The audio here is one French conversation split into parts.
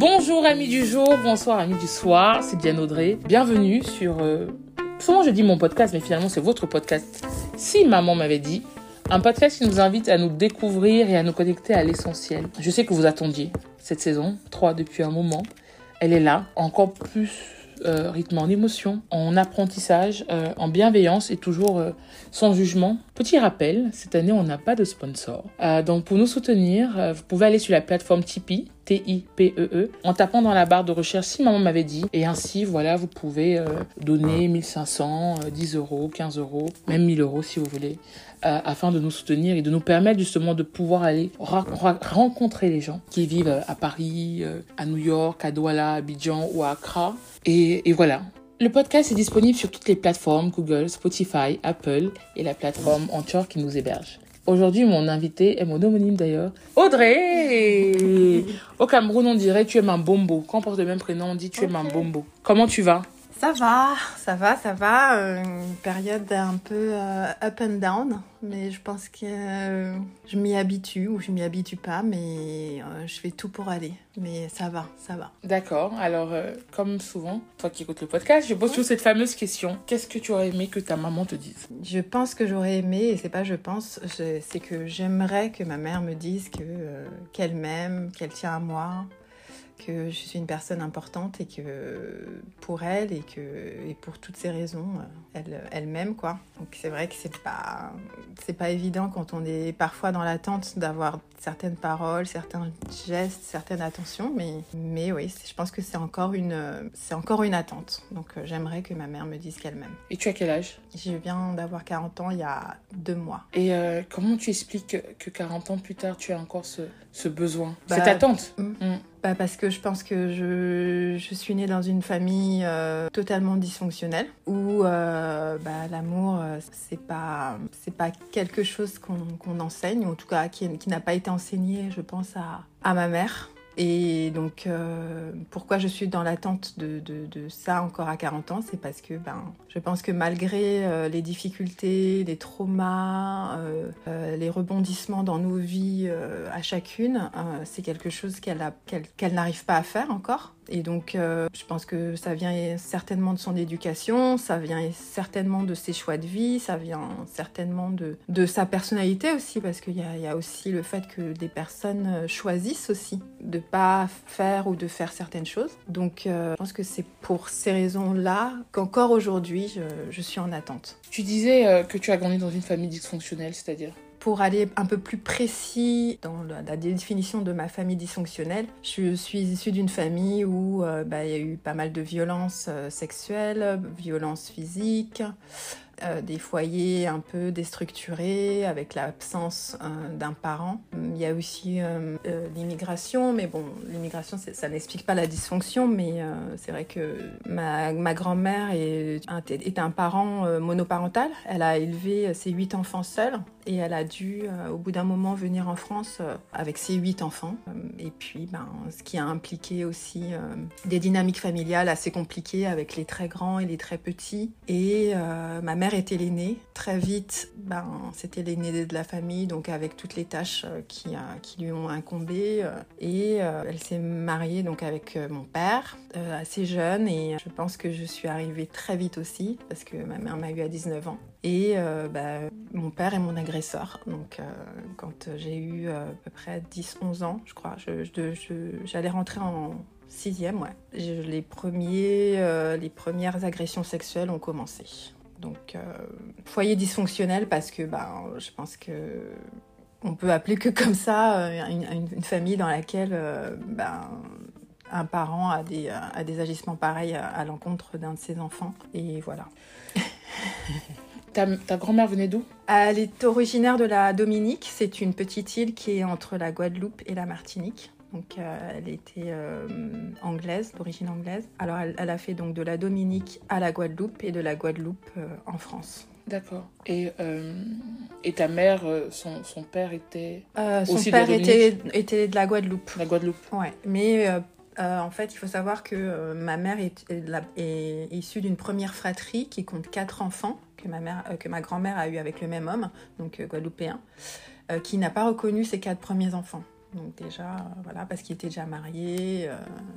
Bonjour amis du jour, bonsoir amis du soir, c'est Diane Audrey. Bienvenue sur... Euh, souvent je dis mon podcast, mais finalement c'est votre podcast. Si maman m'avait dit, un podcast qui nous invite à nous découvrir et à nous connecter à l'essentiel. Je sais que vous attendiez cette saison 3 depuis un moment. Elle est là, encore plus euh, rythme en émotion, en apprentissage, euh, en bienveillance et toujours euh, sans jugement. Petit rappel, cette année on n'a pas de sponsor. donc pour nous soutenir, vous pouvez aller sur la plateforme Tipeee, T-I-P-E-E, e, en tapant dans la barre de recherche si maman m'avait dit. Et ainsi, voilà, vous pouvez donner 1500, 10 euros, 15 euros, même 1000 euros si vous voulez. afin de nous soutenir et de nous permettre justement de pouvoir aller rencontrer les gens qui vivent à Paris, à New York, à Douala, à Abidjan ou à Accra et, voilà. Le podcast est disponible sur toutes les plateformes Google, Spotify, Apple et la plateforme Anchor qui nous héberge. Aujourd'hui, mon invité est mon homonyme d'ailleurs, Audrey. Au Cameroun, on dirait tu es un bombo. Quand on porte le même prénom, on dit tu es un bombo. Comment tu vas? Ça va, ça va, ça va. Euh, une période un peu euh, up and down, mais je pense que euh, je m'y habitue ou je m'y habitue pas, mais je fais tout pour aller. Mais ça va, ça va. D'accord. Alors, comme souvent, toi qui écoutes le podcast, je pose toujours cette fameuse question. Qu'est-ce que tu aurais aimé que ta maman te dise? Je pense que j'aurais aimé, et c'est pas je pense, c'est que j'aimerais que ma mère me dise que qu'elle m'aime, qu'elle tient à moi, que je suis une personne importante et que pour elle et que et pour toutes ces raisons, elle, elle m'aime quoi. Donc c'est vrai que c'est pas c'est pas évident quand on est parfois dans l'attente d'avoir certaines paroles, certains gestes, certaines attentions, mais mais oui, je pense que c'est encore une c'est encore une attente. Donc j'aimerais que ma mère me dise qu'elle m'aime. Et tu as quel âge? Je viens d'avoir 40 ans il y a deux mois. Et euh, comment tu expliques que, 40 ans plus tard tu as encore ce, ce besoin, cette bah, attente hmm. Hmm. Bah parce que je pense que je, je suis née dans une famille euh, totalement dysfonctionnelle où euh, bah, l'amour euh, c'est pas c'est pas quelque chose qu'on enseigne ou en tout cas qui, qui n'a pas été enseigné je pense à, à ma mère et donc, euh, pourquoi je suis dans l'attente de, ça encore à 40 ans C'est parce que ben, je pense que malgré euh, les difficultés, les traumas, euh, les rebondissements dans nos vies à chacune, c'est quelque chose qu'elle n'arrive pas à faire encore. Et donc, euh, je pense que ça vient certainement de son éducation, ça vient certainement de ses choix de vie, ça vient certainement de, de sa personnalité aussi, parce qu'il y, a aussi le fait que des personnes euh, choisissent aussi de pas faire ou de faire certaines choses. Donc, euh, je pense que c'est pour ces raisons-là qu'encore aujourd'hui, je, je, suis en attente. Tu disais que tu as grandi dans une famille dysfonctionnelle, c'est-à-dire? Pour aller un peu plus précis dans la définition de ma famille dysfonctionnelle, je suis issue d'une famille où euh, bah, il y a eu pas mal de violences euh, sexuelles, violences physiques, euh, des foyers un peu déstructurés avec l'absence euh, d'un parent. Il y a aussi euh, l'immigration, mais bon, l'immigration, ça n'explique pas la dysfonction, mais c'est vrai que ma, grand-mère est, est, un parent monoparental. Elle a élevé ses huit enfants seuls et elle a dû, au bout d'un moment, venir en France avec ses huit enfants. Et puis, ben, ce qui a impliqué aussi des dynamiques familiales assez compliquées avec les très grands et les très petits. Et ma mère était l'aînée. Très vite, ben, c'était l'aînée de la famille, donc avec toutes les tâches euh, qui, euh, qui lui ont incombé. Euh, et elle s'est mariée donc avec mon père, assez jeune, et je pense que je suis arrivée très vite aussi, parce que ma mère m'a eu à 19 ans. Et ben, mon père est mon agresseur. Donc, quand j'ai eu à peu près 10-11 ans, je crois, j'allais rentrer en sixième, ouais. Les, premiers, les premières agressions sexuelles ont commencé. Donc, euh, foyer dysfonctionnel parce que ben, je pense que on peut appeler que comme ça euh, une, famille dans laquelle euh, ben, un parent a des, a des agissements pareils à, l'encontre d'un de ses enfants. Et voilà. ta, ta grand-mère venait d'où? Elle est originaire de la Dominique. C'est une petite île qui est entre la Guadeloupe et la Martinique. Donc, elle était anglaise, d'origine anglaise. Alors, elle, elle, a fait donc de la Dominique à la Guadeloupe et de la Guadeloupe en France. D'accord. Et, euh, et ta mère, euh, son, son père était euh, Son aussi père de la était, de la Guadeloupe. La Guadeloupe. Ouais, mais euh, euh, en fait, il faut savoir que euh, ma mère est, issue d'une première fratrie qui compte quatre enfants que ma, mère, euh, que ma grand-mère a eu avec le même homme, donc euh, guadeloupéen, euh, qui n'a pas reconnu ses quatre premiers enfants. Donc déjà, euh, voilà, parce qu'il était déjà marié, euh,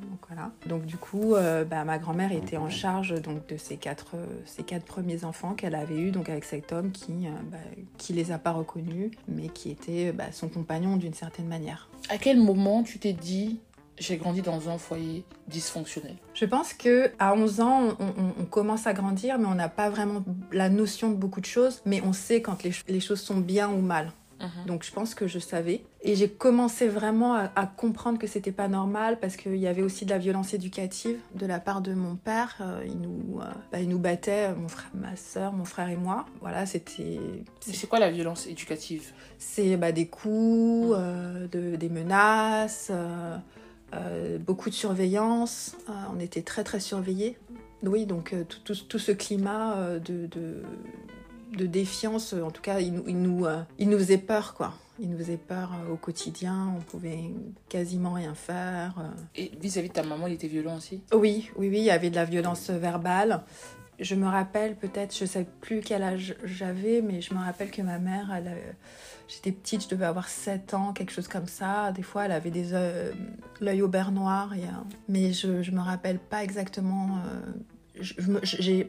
donc voilà. Donc du coup, euh, bah, ma grand-mère était en charge donc de ces quatre, ces quatre premiers enfants qu'elle avait eus, donc avec cet homme qui, euh, bah, qui les a pas reconnus, mais qui était bah, son compagnon d'une certaine manière. À quel moment tu t'es dit j'ai grandi dans un foyer dysfonctionnel? Je pense que à 11 ans, on, on- on commence à grandir, mais on n'a pas vraiment la notion de beaucoup de choses, mais on sait quand les choses sont bien ou mal. Mhm. Donc je pense que je savais. Et j'ai commencé vraiment à, à comprendre que c'était pas normal parce qu'il y avait aussi de la violence éducative de la part de mon père. Euh, il, nous, euh, bah, il nous battait, mon frère, ma soeur, mon frère et moi. Voilà, c'était. C'est quoi la violence éducative? C'est bah, des coups, euh, de- des menaces, beaucoup de surveillance. On était très très surveillés. Oui, donc tout, tout- tout ce climat de, de, de défiance, en tout cas, il, nous- il nous, euh, il nous faisait peur, quoi. Il nous faisait peur euh, au quotidien, on pouvait quasiment rien faire. euh. Et vis-à-vis de ta maman, il était violent aussi? Oui, oui, oui, il y avait de la violence verbale. Je me rappelle peut-être, je sais plus quel âge j'avais, mais je me rappelle que ma mère, j'étais petite, je devais avoir 7 ans, quelque chose comme ça. Des fois, elle avait des l'œil au beurre noir, et, mais je, je me rappelle pas exactement. euh,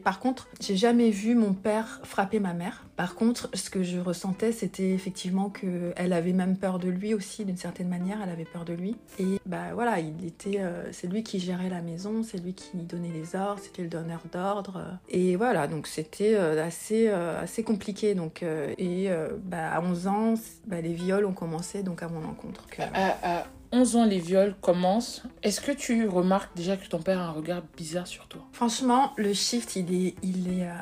par contre, j'ai jamais vu mon père frapper ma mère. Par contre, ce que je ressentais, c'était effectivement que elle avait même peur de lui aussi, d'une certaine manière. Elle avait peur de lui. Et bah voilà, il était, euh, c'est lui qui gérait la maison, c'est lui qui donnait les ordres, c'était le donneur d'ordre. Et voilà, donc c'était euh, assez, euh, assez compliqué. Donc et bah, à 11 ans, bah, les viols ont commencé donc à mon encontre. 11 ans, les viols commencent. Est-ce que tu remarques déjà que ton père a un regard bizarre sur toi? Franchement, le shift, il est, il est, euh,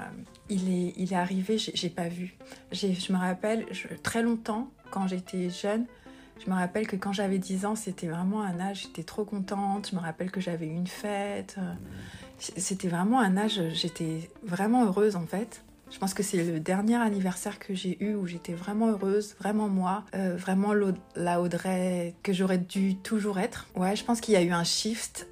il est, il est arrivé. J'ai pas vu. Je me rappelle très longtemps quand j'étais jeune. Je me rappelle que quand j'avais 10 ans, c'était vraiment un âge. J'étais trop contente. Je me rappelle que j'avais une fête. euh, C'était vraiment un âge. J'étais vraiment heureuse en fait. Je pense que c'est le dernier anniversaire que j'ai eu où j'étais vraiment heureuse, vraiment moi, euh, vraiment la Audrey que j'aurais dû toujours être. Ouais, je pense qu'il y a eu un shift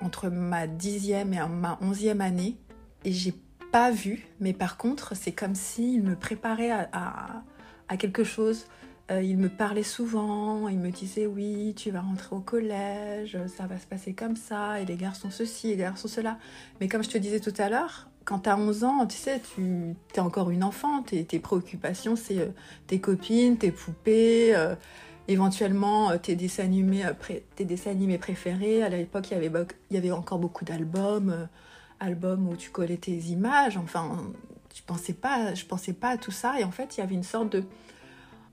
entre ma dixième et ma onzième année et j'ai pas vu, mais par contre c'est comme s'il me préparait à quelque chose. Euh, il me parlait souvent, il me disait oui, tu vas rentrer au collège, ça va se passer comme ça, et les garçons ceci, et les garçons cela. Mais comme je te disais tout à l'heure, quand tu as 11 ans, tu sais, tu es encore une enfant, tes, tes préoccupations, c'est euh, tes copines, tes poupées, euh, éventuellement euh, tes, dessins animés, tes préférés. À l'époque, il y avait, encore beaucoup d'albums, albums où tu collais tes images, enfin, je pensais pas, je pensais pas à tout ça, et en fait, il y avait une sorte de...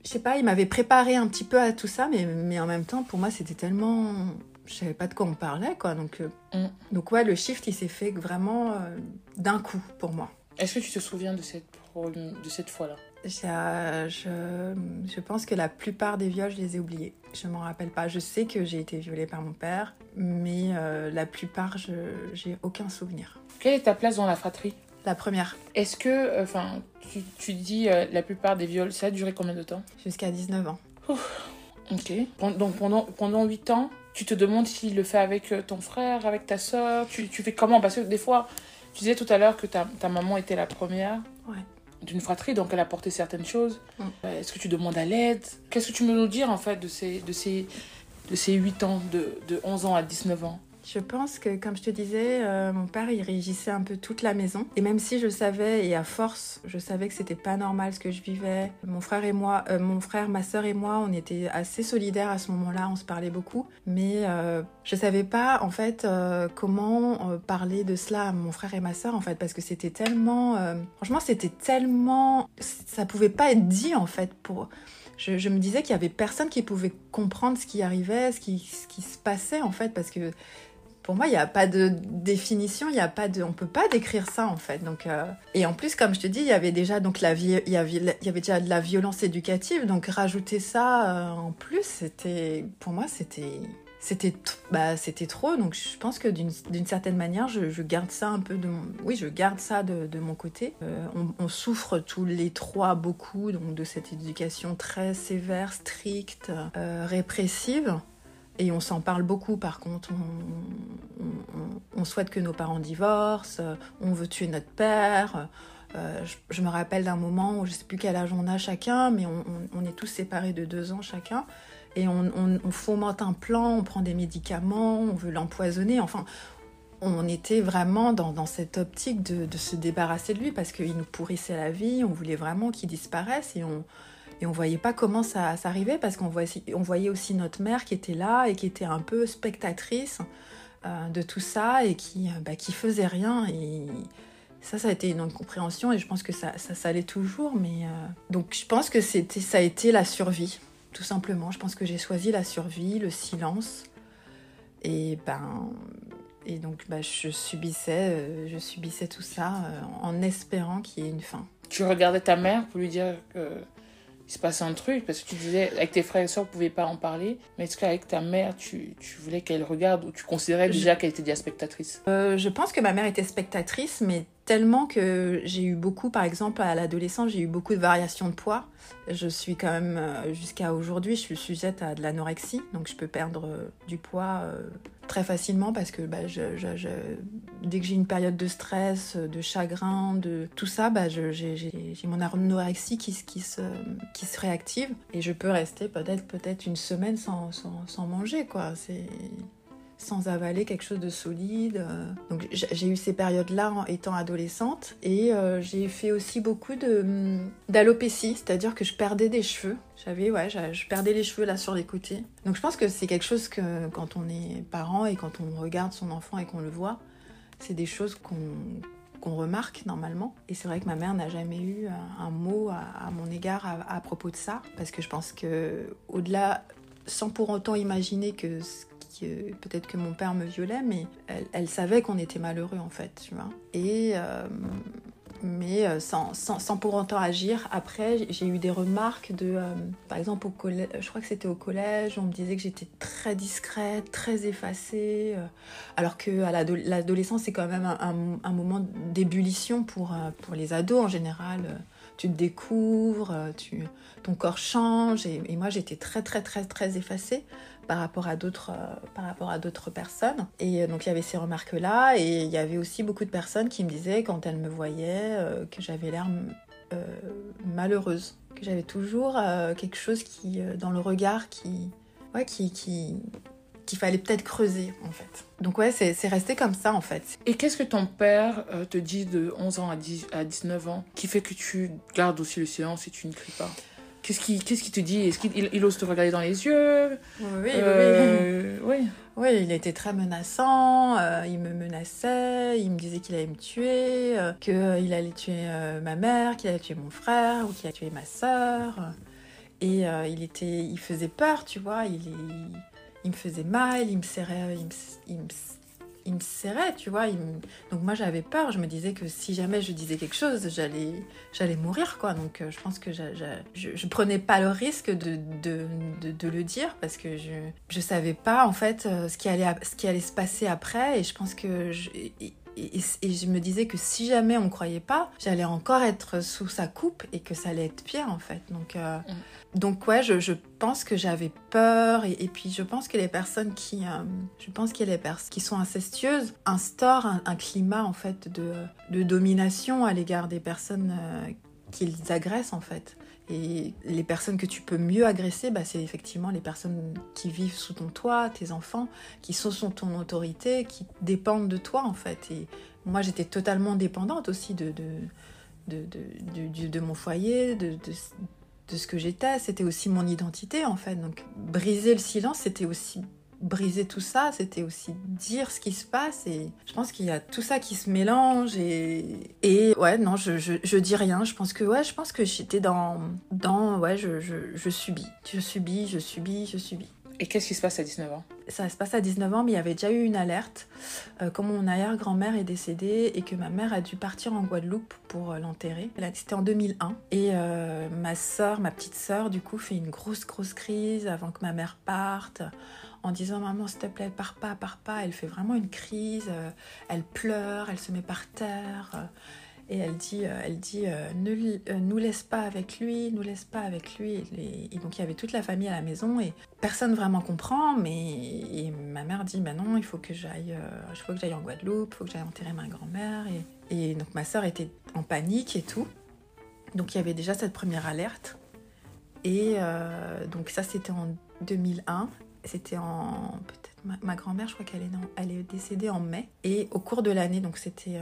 Je sais pas, il m'avait préparé un petit peu à tout ça, mais en même temps, pour moi, c'était tellement... Je savais pas de quoi on parlait, quoi, donc... euh, Mm. donc ouais, le shift, il s'est fait vraiment euh, d'un coup pour moi. Est-ce que tu te souviens de cette, de cette fois-là? Euh, je, je pense que la plupart des viols, je les ai oubliés. Je m'en rappelle pas. Je sais que j'ai été violée par mon père, mais euh, la plupart, je j'ai aucun souvenir. Quelle est ta place dans la fratrie? La première, Est-ce que, enfin, tu, tu dis la plupart des viols, ça a duré combien de temps? Jusqu'à 19 ans. Ok. Donc pendant, pendant 8 ans, tu te demandes s'il le fait avec euh, ton frère, avec ta soeur, tu, tu fais comment? Parce que des fois, tu disais tout à l'heure que ta, ta maman était la première Ouais. d'une fratrie, donc elle a porté certaines choses. Mm. Euh, Est-ce que tu demandes à l'aide? Qu'est-ce que tu peux nous dire en fait de ces, de ces, de ces 8 ans, de, de 11 ans à 19 ans? Je pense que, comme je te disais, euh, mon père, il régissait un peu toute la maison. Et même si je savais, et à force, je savais que c'était pas normal ce que je vivais, mon frère et moi, euh, mon frère, ma sœur et moi, on était assez solidaires à ce moment-là, on se parlait beaucoup. Mais euh, je savais pas, en fait, euh, comment parler de cela à mon frère et ma sœur, en fait, parce que c'était tellement... franchement, c'était tellement... Ça pouvait pas être dit, en fait, pour... Je, me disais qu'il y avait personne qui pouvait comprendre ce qui arrivait, ce qui se passait, en fait, parce que pour moi, il n'y a pas de définition, il y a pas de, on peut pas décrire ça en fait. Donc, euh, et en plus, comme je te dis, il y avait déjà donc la vie, il y avait, il y avait déjà de la violence éducative, donc rajouter ça euh, en plus, c'était, pour moi, c'était, c'était, bah, c'était trop. Donc, je pense que d'une certaine manière, je, garde ça un peu de, mon, oui, je garde ça de, de mon côté. Euh, on, on, souffre tous les trois beaucoup donc de cette éducation très sévère, stricte, répressive. Et on s'en parle beaucoup, par contre. On, souhaite que nos parents divorcent, on veut tuer notre père. Euh, je, me rappelle d'un moment où je ne sais plus quel âge on a chacun, mais on, est tous séparés de deux ans chacun. Et on, fomente un plan, on prend des médicaments, on veut l'empoisonner. Enfin, on était vraiment dans, cette optique de, de, se débarrasser de lui parce qu'il nous pourrissait la vie, on voulait vraiment qu'il disparaisse et on, et on voyait pas comment ça s'arrivait parce qu'on voyait, aussi notre mère qui était là et qui était un peu spectatrice euh, de tout ça et qui, euh, bah, qui faisait rien. Et ça, ça a été une incompréhension et je pense que ça, ça, ça allait toujours. Mais euh, donc je pense que c'était, ça a été la survie, tout simplement. Je pense que j'ai choisi la survie, le silence. Et ben, et donc bah, je subissais, je subissais tout ça en espérant qu'il y ait une fin. Tu regardais ta mère pour lui dire que il se passait un truc parce que tu disais avec tes frères et soeurs, vous pouvez pas en parler. Mais est-ce qu'avec ta mère, tu, tu voulais qu'elle regarde ou tu considérais déjà qu'elle était déjà spectatrice? Euh, Je pense que ma mère était spectatrice, mais tellement que j'ai eu beaucoup, par exemple, à l'adolescence, j'ai eu beaucoup de variations de poids. Je suis quand même, euh, jusqu'à aujourd'hui, je suis sujette à de l'anorexie, donc je peux perdre euh, du poids très facilement parce que bah, dès que j'ai une période de stress, de chagrin, de tout ça, bah, j'ai mon anorexie qui, qui, se, qui se réactive et je peux rester peut-être peut-être une semaine sans, sans, sans manger. quoi. C'est sans avaler quelque chose de solide. Euh. Donc j'ai eu ces périodes-là en étant adolescente et euh, j'ai fait aussi beaucoup hum, d'alopécie, c'est-à-dire que je perdais des cheveux. J'avais ouais, je perdais les cheveux là sur les côtés. Donc je pense que c'est quelque chose que quand on est parent et quand on regarde son enfant et qu'on le voit, c'est des choses qu'on remarque normalement. Et c'est vrai que ma mère n'a jamais eu un, mot à, mon égard à, à, propos de ça, parce que je pense que au-delà, sans pour autant imaginer que peut-être que mon père me violait, mais elle, savait qu'on était malheureux en fait, tu vois. Et euh, mais euh, sans, sans, pour autant agir. Après, j'ai eu des remarques de, euh, par exemple au collège, je crois que c'était au collège, on me disait que j'étais très discrète, très effacée, alors que l'adolescence c'est quand même un, un moment d'ébullition pour pour les ados en général. Tu te découvres, tu, ton corps change, et, et moi j'étais très très très très effacée par rapport à d'autres euh, par rapport à d'autres personnes et euh, donc il y avait ces remarques là et il y avait aussi beaucoup de personnes qui me disaient quand elles me voyaient euh, que j'avais l'air malheureuse que j'avais toujours quelque chose qui dans le regard qui ouais qui qui qu'il fallait peut-être creuser en fait. Donc ouais, c'est resté comme ça en fait. Et qu'est-ce que ton père te dit de 11 ans à, 10, à 19 ans qui fait que tu gardes aussi le silence et tu ne cries pas? Qu'est-ce qu'il qu'est-ce te dit? Est-ce qu'il il ose te regarder dans les yeux? Oui, euh, oui, oui. oui. il était très menaçant. Euh, il me menaçait. Il me disait qu'il allait me tuer, euh, qu'il allait tuer ma mère, qu'il allait tuer mon frère ou qu'il allait tuer ma sœur. Et il était, il faisait peur, tu vois. Il, il, me faisait mal. Il me serrait, il me il me serrait, tu vois. Donc moi j'avais peur, je me disais que si jamais je disais quelque chose, j'allais, j'allais mourir, quoi. Donc euh, je pense que je, je, prenais pas le risque de, de, de, le dire parce que je, je savais pas en fait euh, ce qui, allait, ce qui allait se passer après et je pense que je, et, je me disais que si jamais on ne croyait pas, j'allais encore être sous sa coupe et que ça allait être pire en fait. Donc, euh, mm. donc ouais, je, je pense que j'avais peur et, puis je pense que les personnes qui, euh, je pense que les personnes qui sont incestueuses instaurent un, climat en fait de, de domination à l'égard des personnes euh, qu'ils agressent en fait. Et les personnes que tu peux mieux agresser, bah, c'est effectivement les personnes qui vivent sous ton toit, tes enfants, qui sont sous ton autorité, qui dépendent de toi en fait. Et moi j'étais totalement dépendante aussi de, de, de, de, de mon foyer, de, de ce que j'étais. C'était aussi mon identité en fait. Donc briser le silence, c'était aussi briser tout ça, c'était aussi dire ce qui se passe et je pense qu'il y a tout ça qui se mélange et, et ouais non je, je, je, dis rien, je pense que ouais je pense que j'étais dans dans ouais je, je, je subis, je subis, je subis, je subis. Et qu'est-ce qui se passe à 19 ans? Ça se passe à 19 ans, mais il y avait déjà eu une alerte. Euh, comme mon arrière-grand-mère est décédée et que ma mère a dû partir en Guadeloupe pour euh, l'enterrer. C'était en 2001. Et euh, ma soeur, ma petite soeur, du coup, fait une grosse, grosse crise avant que ma mère parte en disant maman s'il te plaît pars pas pars pas elle fait vraiment une crise elle pleure elle se met par terre et elle dit, euh, elle dit euh, ne euh, nous laisse pas avec lui, nous laisse pas avec lui. Et, donc il y avait toute la famille à la maison et personne vraiment comprend. Mais ma mère dit bah non, il faut que j'aille, il faut que j'aille en Guadeloupe, il faut que j'aille enterrer ma grand-mère. Et, donc ma soeur était en panique et tout. Donc il y avait déjà cette première alerte. Et donc ça c'était en 2001. C'était en peut-être ma, grand-mère, je crois qu'elle est, elle est décédée en mai. Et au cours de l'année, donc c'était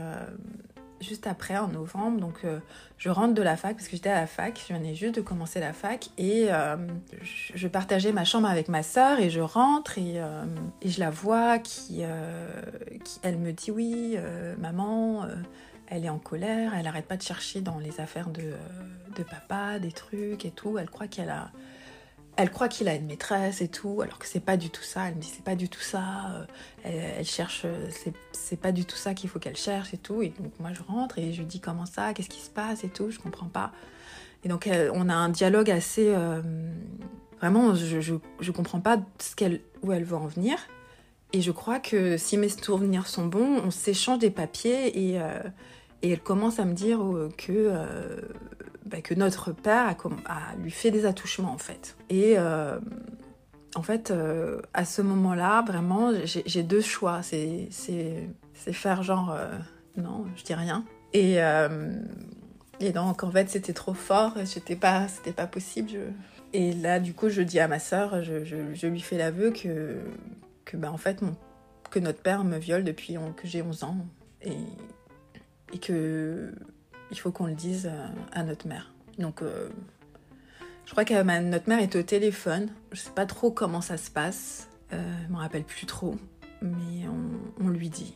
juste après, en novembre. Donc, euh, je rentre de la fac parce que j'étais à la fac. Je venais juste de commencer la fac et euh, je, partageais ma chambre avec ma soeur et je rentre et, euh, je la vois qui, elle me dit oui, maman. elle est en colère, elle arrête pas de chercher dans les affaires de papa, des trucs et tout. Elle croit qu'elle a, elle croit qu'il a une maîtresse et tout, alors que c'est pas du tout ça. Elle me dit c'est pas du tout ça. Euh, elle, cherche, euh, c'est pas du tout ça qu'il faut qu'elle cherche et tout. Et donc moi je rentre et je lui dis comment ça, qu'est-ce qui se passe et tout? Je comprends pas. Et donc on a un dialogue assez, euh, vraiment, je, je, comprends pas ce qu'elle, où elle veut en venir. Et je crois que si mes souvenirs sont bons, on s'échange des papiers et, et elle commence à me dire que bah, que notre père a, lui fait des attouchements en fait. Et euh, en fait, euh, à ce moment-là, vraiment, j'ai deux choix. C'est faire genre euh, non, je dis rien. Et, et donc en fait, c'était trop fort. C'était pas, c'était pas possible. Et là, du coup, je dis à ma sœur, je, je, lui fais l'aveu que que bah, en fait, mon, que notre père me viole depuis que j'ai 11 ans et, et que il faut qu'on le dise euh, à notre mère. Donc, euh, je crois que notre mère est au téléphone. Je sais pas trop comment ça se passe. Euh, je me rappelle plus trop. Mais on, lui dit.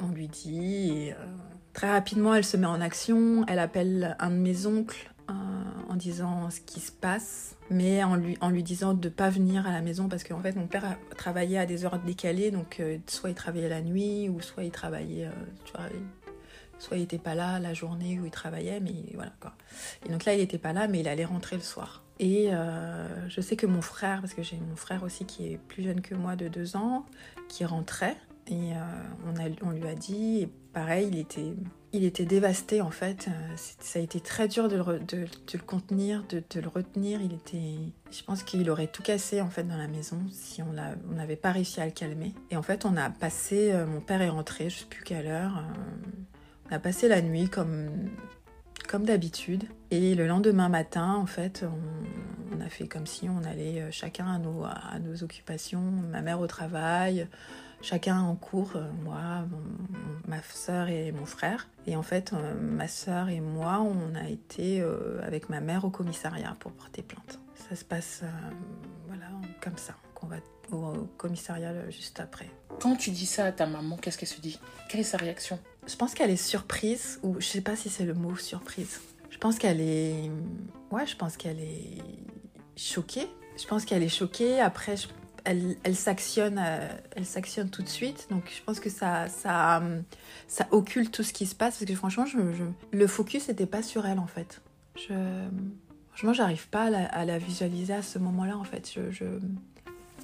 On lui dit. Et, très rapidement, elle se met en action. Elle appelle un de mes oncles en disant ce qui se passe, mais en lui, en lui disant de ne pas venir à la maison parce qu'en fait mon père a travaillé à des heures décalées, donc soit il travaillait la nuit ou soit il travaillait, Soit il n'était pas là la journée où il travaillait, mais voilà. Et donc là, il n'était pas là, mais il allait rentrer le soir. Et euh, je sais que mon frère, parce que j'ai mon frère aussi qui est plus jeune que moi de deux ans, qui rentrait. Et euh, on, a, on lui a dit, et pareil, il était, il était dévasté en fait. Euh, ça a été très dur de le, de, le contenir, de, le retenir. Il était, je pense qu'il aurait tout cassé en fait dans la maison si on n'avait pas réussi à le calmer. Et en fait, on a passé, mon père est rentré, je sais plus quelle heure. On a passé la nuit comme, comme d'habitude. Et le lendemain matin, en fait, on, a fait comme si on allait euh, chacun à nos, à nos occupations. Ma mère au travail, chacun en cours, euh, moi, ma soeur et mon frère. Et en fait, euh, ma soeur et moi, on a été avec ma mère au commissariat pour porter plainte. Ça se passe voilà, comme ça, qu'on va au commissariat juste après. Quand tu dis ça à ta maman, qu'est-ce qu'elle se dit? Quelle est sa réaction? Je pense qu'elle est surprise, ou je sais pas si c'est le mot surprise. Je pense qu'elle est. Ouais, je pense qu'elle est choquée. Je pense qu'elle est choquée. Après, elle, elle s'actionne euh, elle s'actionne tout de suite. Donc, je pense que ça, ça, ça occulte tout ce qui se passe. Parce que franchement, le focus n'était pas sur elle, en fait. Je, franchement, j'arrive pas à la, visualiser à ce moment-là, en fait.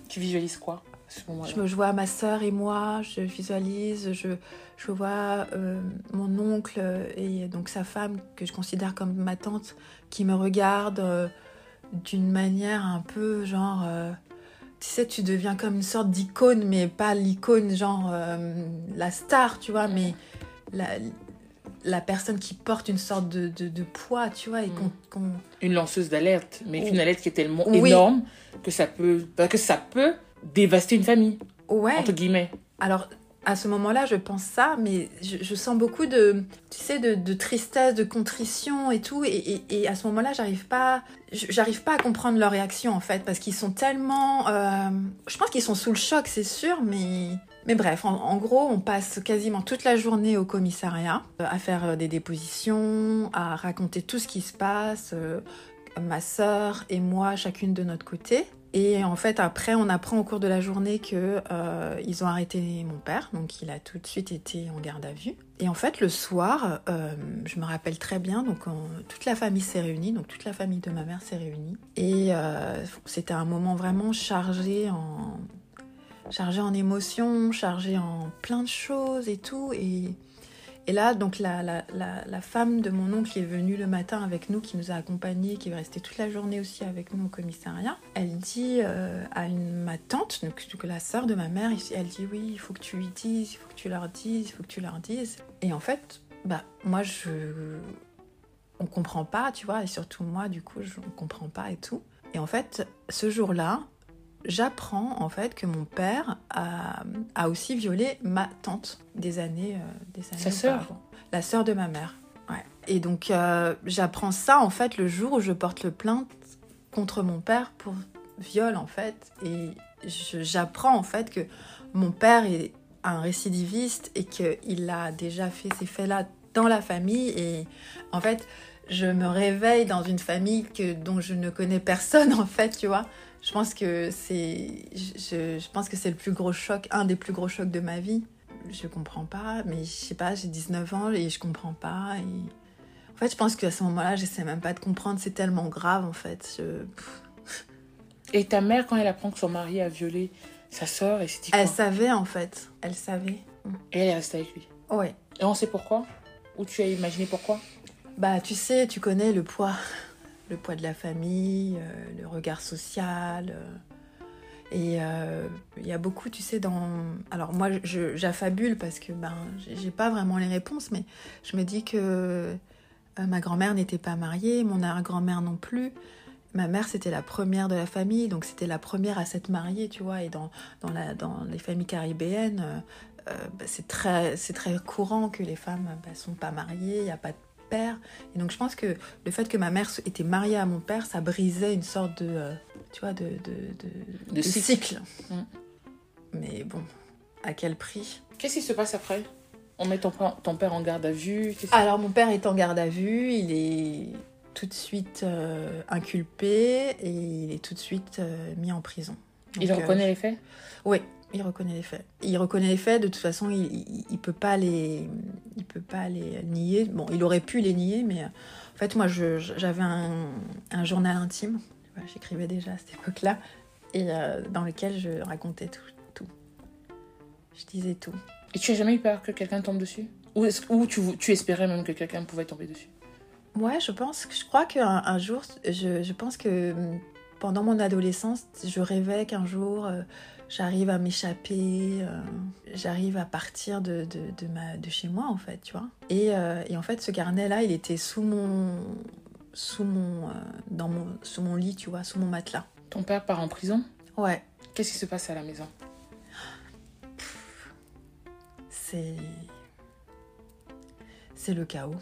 Tu visualises quoi? Je, je, vois ma soeur et moi, je visualise, je, je vois euh, mon oncle et donc sa femme, que je considère comme ma tante, qui me regarde euh, d'une manière un peu genre. Euh, tu sais, tu deviens comme une sorte d'icône, mais pas l'icône genre la star, tu vois, mais la, la personne qui porte une sorte de, de, poids, tu vois. Et mm. Une lanceuse d'alerte, mais une alerte qui est tellement énorme que ça peut, que ça peut dévaster une famille. Ouais. Entre guillemets. Alors, à ce moment-là, je pense ça, mais je, sens beaucoup de, tu sais, de, tristesse, de contrition et tout. Et, à ce moment-là, j'arrive pas, j'arrive pas à comprendre leur réaction en fait, parce qu'ils sont tellement, euh, je pense qu'ils sont sous le choc, c'est sûr, mais mais bref, en, gros, on passe quasiment toute la journée au commissariat euh, à faire euh, des dépositions, à raconter tout ce qui se passe, ma sœur et moi, chacune de notre côté. Et en fait, après, on apprend au cours de la journée que euh, ont arrêté mon père, donc il a tout de suite été en garde à vue. Et en fait, le soir, euh, je me rappelle très bien, donc toute la famille s'est réunie, donc toute la famille de ma mère s'est réunie. Et euh, c'était un moment vraiment chargé en chargé en émotions, chargé en plein de choses et tout. Et, et là, donc la, la, la, femme de mon oncle qui est venue le matin avec nous, qui nous a accompagnés, qui est restée toute la journée aussi avec nous au commissariat, elle dit euh, à ma tante, donc, la sœur de ma mère, elle dit oui, il faut que tu lui dises, il faut que tu leur dises, il faut que tu leur dises. Et en fait, bah moi je, on comprend pas, tu vois, et surtout moi, du coup, je ne comprends pas et tout. Et en fait, ce jour-là, j'apprends en fait que mon père a, a aussi violé ma tante des années, euh, des années Sa sœur. La sœur de ma mère. Ouais. Et donc euh, j'apprends ça en fait le jour où je porte le plainte contre mon père pour viol en fait. Et j'apprends en fait que mon père est un récidiviste et qu'il a déjà fait ces faits-là dans la famille. Et en fait, je me réveille dans une famille que, dont je ne connais personne en fait, tu vois. Je pense que c'est, je, je pense que c'est le plus gros choc, un des plus gros chocs de ma vie. Je comprends pas, mais je sais pas, j'ai 19 ans et je comprends pas. Et... En fait, je pense qu'à ce moment-là, j'essaie même pas de comprendre, c'est tellement grave en fait. Je- Et ta mère, quand elle apprend que son mari a violé sa sœur, et s'est dit quoi? Elle savait en fait, elle savait. Et elle est restée avec lui? Ouais. Et on sait pourquoi? Ou tu as imaginé pourquoi? Bah, tu sais, tu connais le poids, le poids de la famille, euh, le regard social. euh, et euh, il y a beaucoup, tu sais, dans. Alors, moi, j'affabule parce que ben, j'ai pas vraiment les réponses, mais je me dis que ma grand-mère n'était pas mariée, mon arrière-grand-mère non plus. Ma mère, c'était la première de la famille, donc c'était la première à s'être mariée, tu vois. Et dans, dans, les familles caribéennes, bah, c'est très, courant que les femmes ne sont pas mariées, il n'y a pas de père. Et donc je pense que le fait que ma mère était mariée à mon père, ça brisait une sorte de, euh, tu vois, de, de, de, cycle. cycle. Mm. Mais bon, à quel prix? Qu'est-ce qui se passe après? On met ton, père- ton père en garde à vue Alors mon père est en garde à vue, il est tout de suite euh, inculpé et il est tout de suite euh, mis en prison. Il euh, reconnaît les faits Oui, il reconnaît les faits. Il reconnaît les faits, de toute façon, il, il, il peut pas les, il peut pas les nier. Bon, il aurait pu les nier, mais euh, en fait, moi, j'avais un, un journal intime. J'écrivais déjà à cette époque-là, et euh, dans lequel je racontais tout, tout. Je disais tout. Et tu as jamais eu peur que quelqu'un tombe dessus? Ou, tu, tu espérais même que quelqu'un pouvait tomber dessus? Ouais, je pense, je crois qu'un un jour, je, je pense que pendant mon adolescence, je rêvais qu'un jour, euh, j'arrive à m'échapper, euh, j'arrive à partir de, de, de ma, de chez moi, en fait, tu vois. Et, euh, et en fait, ce carnet-là, il était sous mon, sous mon, dans mon, sous mon lit, tu vois, sous mon matelas. Ton père part en prison? Ouais, Qu'est-ce qui se passe à la maison? C'est, c'est le chaos.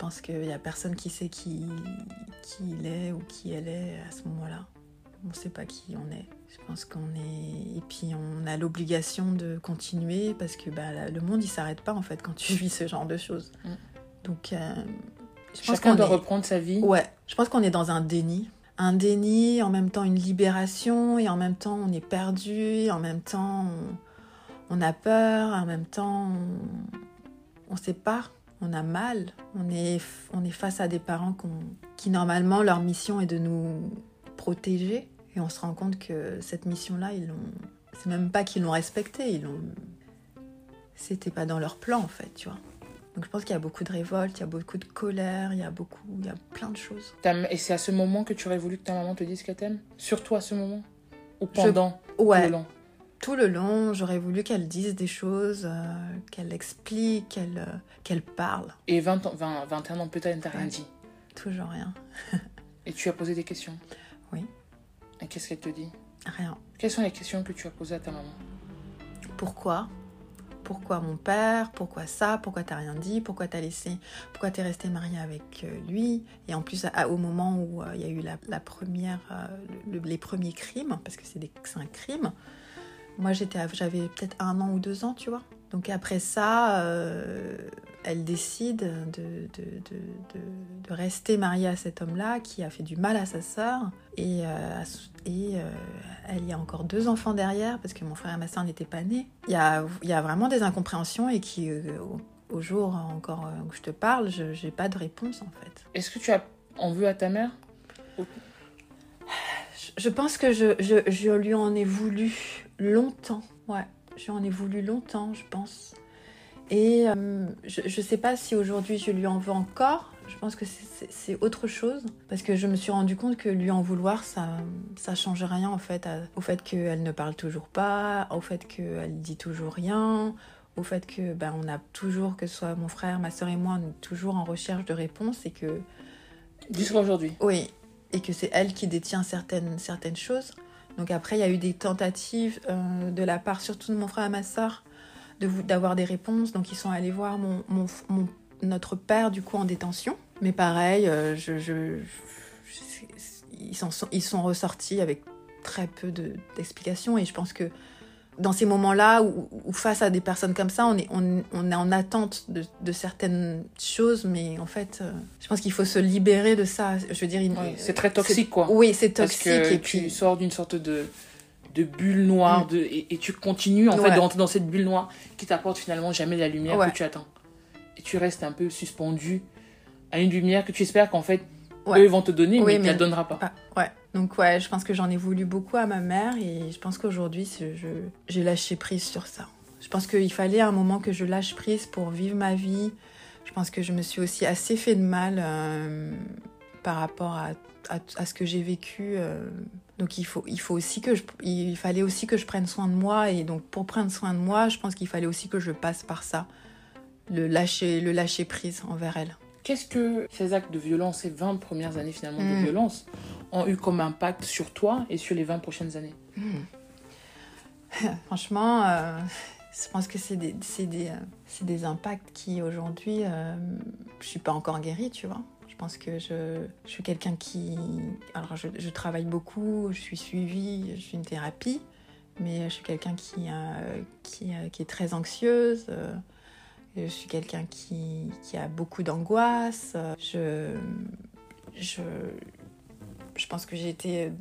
Je pense qu'il n'y a personne qui sait qui, qui il est ou qui elle est à ce moment-là. On ne sait pas qui on est. Je pense qu'on est. Et puis on a l'obligation de continuer parce que bah, le monde il s'arrête pas en fait quand tu vis ce genre de choses. Mm. Donc euh, je pense qu'on doit est- reprendre sa vie. Ouais, je pense qu'on est dans un déni. Un déni, en même temps une libération, et en même temps on est perdu, et en même temps on, on a peur, en même temps on ne sait pas, on a mal. On est, on est face à des parents qui normalement leur mission est de nous protéger, et on se rend compte que cette mission-là, ils l'ont. C'est même pas qu'ils l'ont respectée, ils l'ont. C'était pas dans leur plan en fait, tu vois. Donc je pense qu'il y a beaucoup de révolte, il y a beaucoup de colère, il y a beaucoup, il y a plein de choses. Et c'est à ce moment que tu aurais voulu que ta maman te dise qu'elle t'aime? Surtout à ce moment? Ou pendant? Ouais, le long tout le long, j'aurais voulu qu'elle dise des choses, euh, qu'elle explique, qu'elle euh, qu'elle parle. Et 20 ans, 20, 21 ans plus tard, elle t'a rien dit. Toujours rien. Et tu as posé des questions Oui. Et qu'est-ce qu'elle te dit Rien. Quelles sont les questions que tu as posées à ta maman Pourquoi? Pourquoi mon père? Pourquoi ça? Pourquoi t'as rien dit? Pourquoi t'as laissé? Pourquoi t'es resté mariée avec euh, lui? Et en plus, à- au moment où euh, il y a eu la, la première, le- les premiers crimes, parce que c'est un crime, moi j'étais, j'avais peut-être un an ou deux ans, tu vois. Donc après ça, euh, elle décide de, de, de, de, rester mariée à cet homme-là qui a fait du mal à sa sœur. Et, euh, et euh, elle y a encore deux enfants derrière parce que mon frère et ma sœur n'étaient pas nés. Il y a, y a vraiment des incompréhensions et qui, au, au jour encore où je te parle, je n'ai pas de réponse en fait. Est-ce que tu as en veux à ta mère? Je, je pense que je, je, je lui en ai voulu longtemps. Ouais, je lui en ai voulu longtemps, je pense. Et euh, je ne sais pas si aujourd'hui je lui en veux encore. Je pense que c'est autre chose. Parce que je me suis rendu compte que lui en vouloir, ça ça change rien en fait. À, au fait qu'elle ne parle toujours pas, au fait qu'elle dit toujours rien, au fait que ben, on a toujours, que ce soit mon frère, ma soeur et moi, on est toujours en recherche de réponses et que. Jusqu'à aujourd'hui. Oui. Et que c'est elle qui détient certaines, certaines choses. Donc après, il y a eu des tentatives euh, de la part surtout de mon frère et ma soeur d'avoir des réponses. Donc ils sont allés voir notre père du coup en détention. Mais pareil, euh, je, ils, sont, ils sont ressortis avec très peu d'explications. et je pense que dans ces moments-là où, face à des personnes comme ça, on est, on, on est en attente de, de, certaines choses, mais en fait, euh, je pense qu'il faut se libérer de ça. Je veux dire, oui, c'est très toxique, quoi. Oui, c'est toxique. Parce que et tu puis... sors d'une sorte de de bulle noire Mm. de, et, et tu continues en fait de rentrer dans cette bulle noire qui t'apporte finalement jamais la lumière Ouais. que tu attends. Et tu restes un peu suspendu à une lumière que tu espères qu'en fait Ouais. eux vont te donner Oui, mais, tu mais- la donneras pas. Ah, ouais. Donc ouais, je pense que j'en ai voulu beaucoup à ma mère et je pense qu'aujourd'hui, j'ai lâché prise sur ça. Je pense qu'il fallait un moment que je lâche prise pour vivre ma vie. Je pense que je me suis aussi assez fait de mal euh, par rapport à, à, à ce que j'ai vécu. euh. donc il faut, il faut aussi que je, il fallait aussi que je prenne soin de moi et donc pour prendre soin de moi, je pense qu'il fallait aussi que je passe par ça, le lâcher, le lâcher prise envers elle. Qu'est-ce que ces actes de violence, ces 20 premières années finalement de violence, ont eu comme impact sur toi et sur les 20 prochaines années Franchement, euh, je pense que c'est des, des, euh, des impacts qui aujourd'hui, euh, je suis pas encore guérie, tu vois. Je pense que je, je suis quelqu'un qui, alors je, je travaille beaucoup, je suis suivie, je suis une thérapie, mais je suis quelqu'un qui, euh, qui, qui est très anxieuse. Euh, je suis quelqu'un qui, qui a beaucoup d'angoisse. euh, Je, je, je pense que j'ai été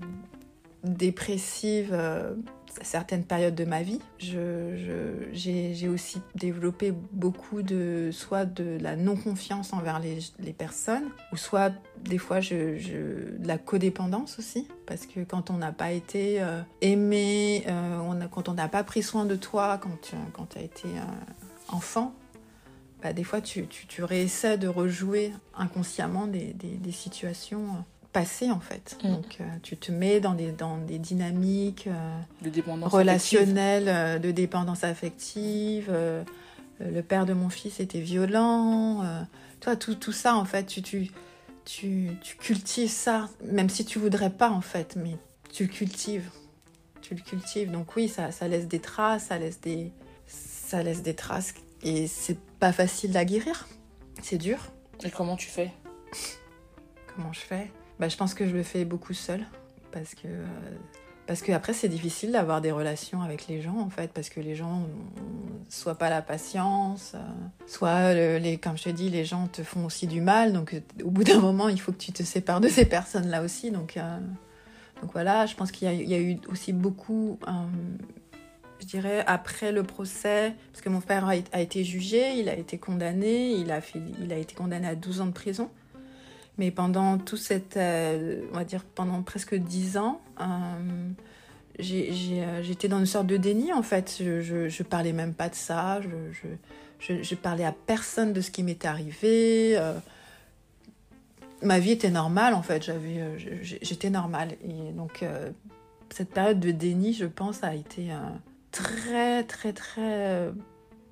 dépressive euh, à certaines périodes de ma vie. J'ai, aussi développé beaucoup de soit de la non-confiance envers les, les personnes, ou soit des fois je, je- de la codépendance aussi, parce que quand on n'a pas été euh, aimé, euh, on a, quand on n'a pas pris soin de toi, quand tu quand as été euh, enfant, bah, des fois tu, tu, tu réessaies de rejouer inconsciemment des, des, des situations euh, passées en fait. Mm. Donc euh, tu te mets dans des, dans des dynamiques euh, de dépendance relationnelles, euh, de dépendance affective. euh, euh, le père de mon fils était violent. euh, toi, tout, tout ça en fait, tu, tu, tu, tu cultives ça, même si tu voudrais pas en fait, mais tu le cultives. Tu le cultives. Donc oui, ça, ça laisse des traces, ça laisse des, ça laisse des traces et c'est pas facile à guérir. C'est dur. Et comment tu fais? Comment je fais? Bah, Je pense que je le fais beaucoup seule. Parce que, euh, parce que après, c'est difficile d'avoir des relations avec les gens, en fait. Parce que les gens ont soit pas la patience, euh, soit, le- les, comme je te dis, les gens te font aussi du mal. Donc, euh, au bout d'un moment, il faut que tu te sépares de ces personnes-là aussi. Donc, euh, donc voilà, je pense qu'il y a eu aussi beaucoup. Je dirais après le procès, parce que mon père a, été jugé, il a été condamné, il a, été condamné à 12 ans de prison. Mais pendant tout cette, euh, on va dire pendant presque dix ans, euh, euh, j'étais dans une sorte de déni en fait. Je, je, parlais même pas de ça. Je, je, parlais à personne de ce qui m'était arrivé. ma vie était normale en fait. J'étais normale. Et donc cette période de déni, je pense, a été très très très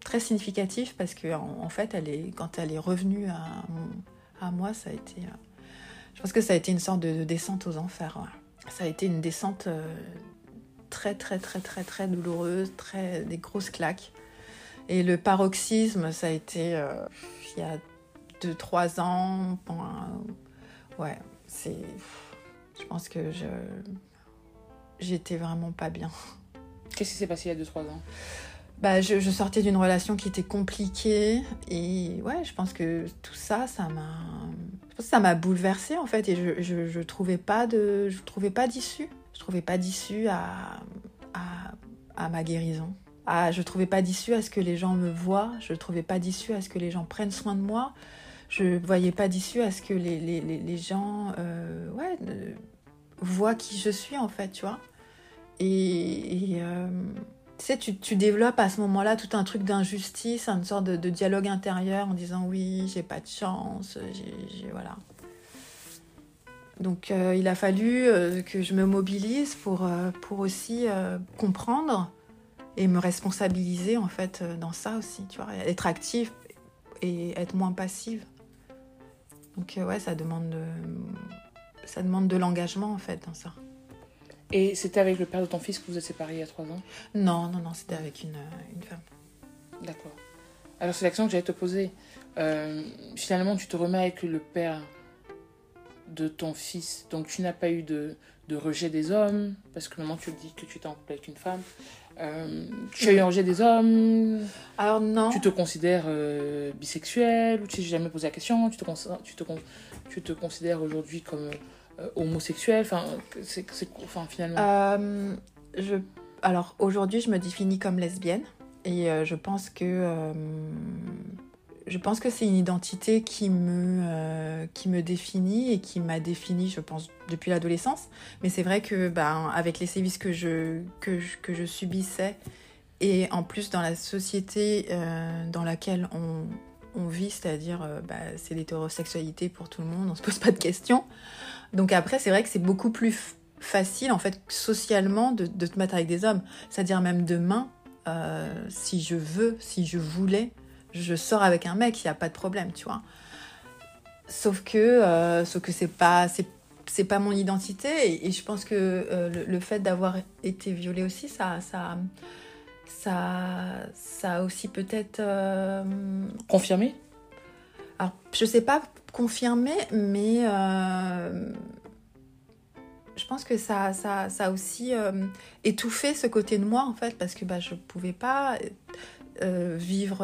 très significative parce que en, fait, elle est quand elle est revenue à à moi, ça a été. euh, je pense que ça a été une sorte de, de descente aux enfers. Ça a été une descente euh, très, très, très, très, très douloureuse, très, des grosses claques. Et le paroxysme, ça a été euh, il y a 2-3 ans. Ouais, c'est. Je pense que je. J'étais vraiment pas bien. Qu'est-ce qui s'est passé il y a 2-3 ans? Bah, je, sortais d'une relation qui était compliquée et ouais, je pense que tout ça, ça m'a, ça m'a bouleversée en fait et je, je, je trouvais pas de, je trouvais pas d'issue, je trouvais pas d'issue à, à, à ma guérison. Ah, je trouvais pas d'issue à ce que les gens me voient, je trouvais pas d'issue à ce que les gens prennent soin de moi, je voyais pas d'issue à ce que les, les, les, les gens euh, ouais, voient qui je suis en fait, tu vois. Et, euh, tu sais, tu, développes à ce moment-là tout un truc d'injustice, une sorte de, dialogue intérieur en disant oui, j'ai pas de chance, j'ai, voilà. Donc euh, il a fallu euh, que je me mobilise pour, pour aussi comprendre et me responsabiliser en fait dans ça aussi, tu vois, être active et être moins passive. Donc ouais, ça demande de, ça demande de l'engagement en fait dans ça. Et c'était avec le père de ton fils que vous êtes séparés il y a trois ans Non, non, non, c'était avec une, euh, une femme. D'accord. Alors, c'est l'action que j'allais te poser. Euh, finalement, tu te remets avec le père de ton fils. Donc, tu n'as pas eu de, de rejet des hommes, parce que maintenant, tu dis que tu étais en couple avec une femme. Euh, tu as eu un rejet des hommes Alors non. Tu te considères euh, bisexuel ou tu t'es jamais posé la question Tu te, tu te, tu te considères aujourd'hui comme homosexuel Enfin, c'est, enfin finalement. Euh, je... Alors aujourd'hui, je me définis comme lesbienne et euh, je pense que euh, je pense que c'est une identité qui me euh, qui me définit et qui m'a défini, je pense, depuis l'adolescence. Mais c'est vrai que ben avec les sévices que je que je, que je subissais et en plus dans la société euh, dans laquelle on on vit, c'est-à-dire euh, bah, c'est l'hétérosexualité pour tout le monde, on se pose pas de questions. Donc après, c'est vrai que c'est beaucoup plus facile, en fait, socialement, de, te mettre avec des hommes. C'est-à-dire même demain, euh, si je veux, si je voulais, je sors avec un mec, il n'y a pas de problème, tu vois. Sauf que, euh, sauf que c'est pas, c'est, pas mon identité, et, je pense que euh, le, le fait d'avoir été violée aussi, ça, ça, ça, ça a aussi peut-être. euh, Confirmé? Alors, je sais pas confirmer, mais euh, je pense que ça, ça, ça a aussi euh, étouffé ce côté de moi, en fait, parce que bah, je pouvais pas euh, vivre.